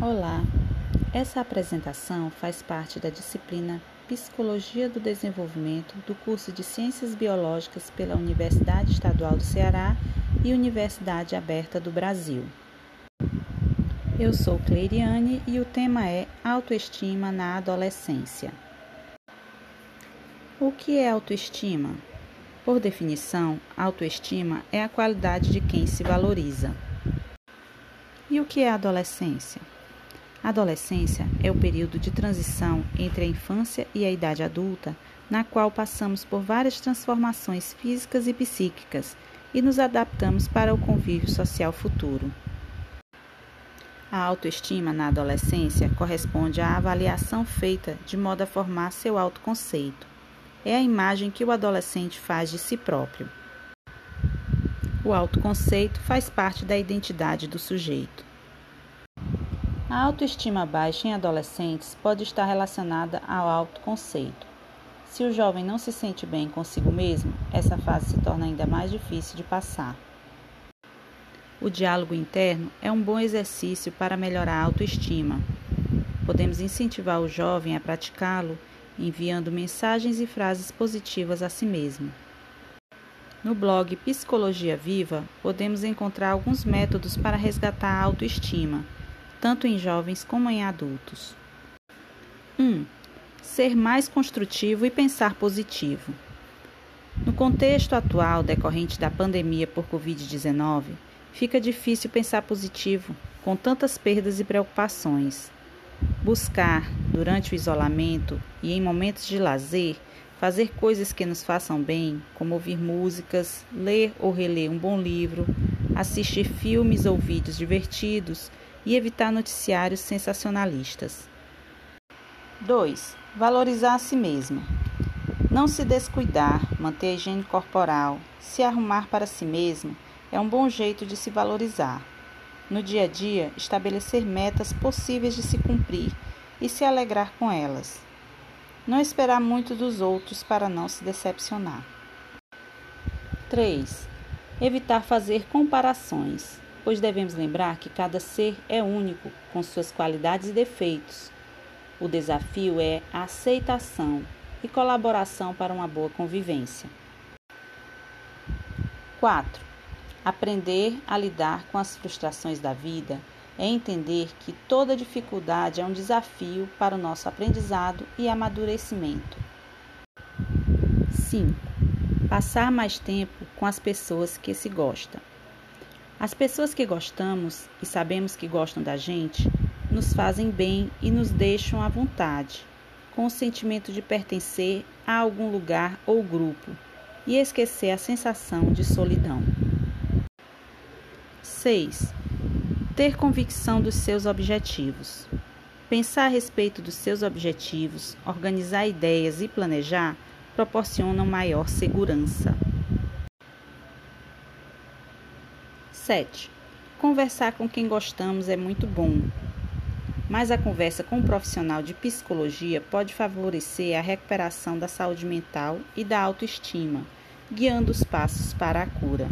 Olá, essa apresentação faz parte da disciplina Psicologia do Desenvolvimento do curso de Ciências Biológicas pela Universidade Estadual do Ceará e Universidade Aberta do Brasil. Eu sou Cleiriane e o tema é Autoestima na Adolescência. O que é autoestima? Por definição, autoestima é a qualidade de quem se valoriza. E o que é adolescência? A adolescência é o período de transição entre a infância e a idade adulta, na qual passamos por várias transformações físicas e psíquicas e nos adaptamos para o convívio social futuro. A autoestima na adolescência corresponde à avaliação feita de modo a formar seu autoconceito. É a imagem que o adolescente faz de si próprio. O autoconceito faz parte da identidade do sujeito. A autoestima baixa em adolescentes pode estar relacionada ao autoconceito. Se o jovem não se sente bem consigo mesmo, essa fase se torna ainda mais difícil de passar. O diálogo interno é um bom exercício para melhorar a autoestima. Podemos incentivar o jovem a praticá-lo enviando mensagens e frases positivas a si mesmo. No blog Psicologia Viva, podemos encontrar alguns métodos para resgatar a autoestima tanto em jovens como em adultos. 1. Um, ser mais construtivo e pensar positivo. No contexto atual decorrente da pandemia por Covid-19, fica difícil pensar positivo com tantas perdas e preocupações. Buscar, durante o isolamento e em momentos de lazer, fazer coisas que nos façam bem, como ouvir músicas, ler ou reler um bom livro, assistir filmes ou vídeos divertidos e evitar noticiários sensacionalistas. 2. Valorizar a si mesmo. Não se descuidar, manter a higiene corporal, se arrumar para si mesmo é um bom jeito de se valorizar. No dia a dia, estabelecer metas possíveis de se cumprir e se alegrar com elas. Não esperar muito dos outros para não se decepcionar. 3. Evitar fazer comparações pois devemos lembrar que cada ser é único, com suas qualidades e defeitos. O desafio é a aceitação e colaboração para uma boa convivência. 4. Aprender a lidar com as frustrações da vida é entender que toda dificuldade é um desafio para o nosso aprendizado e amadurecimento. 5. Passar mais tempo com as pessoas que se gostam. As pessoas que gostamos e sabemos que gostam da gente nos fazem bem e nos deixam à vontade, com o sentimento de pertencer a algum lugar ou grupo e esquecer a sensação de solidão. 6. Ter convicção dos seus objetivos. Pensar a respeito dos seus objetivos, organizar ideias e planejar proporcionam maior segurança. 7. Conversar com quem gostamos é muito bom, mas a conversa com um profissional de psicologia pode favorecer a recuperação da saúde mental e da autoestima, guiando os passos para a cura.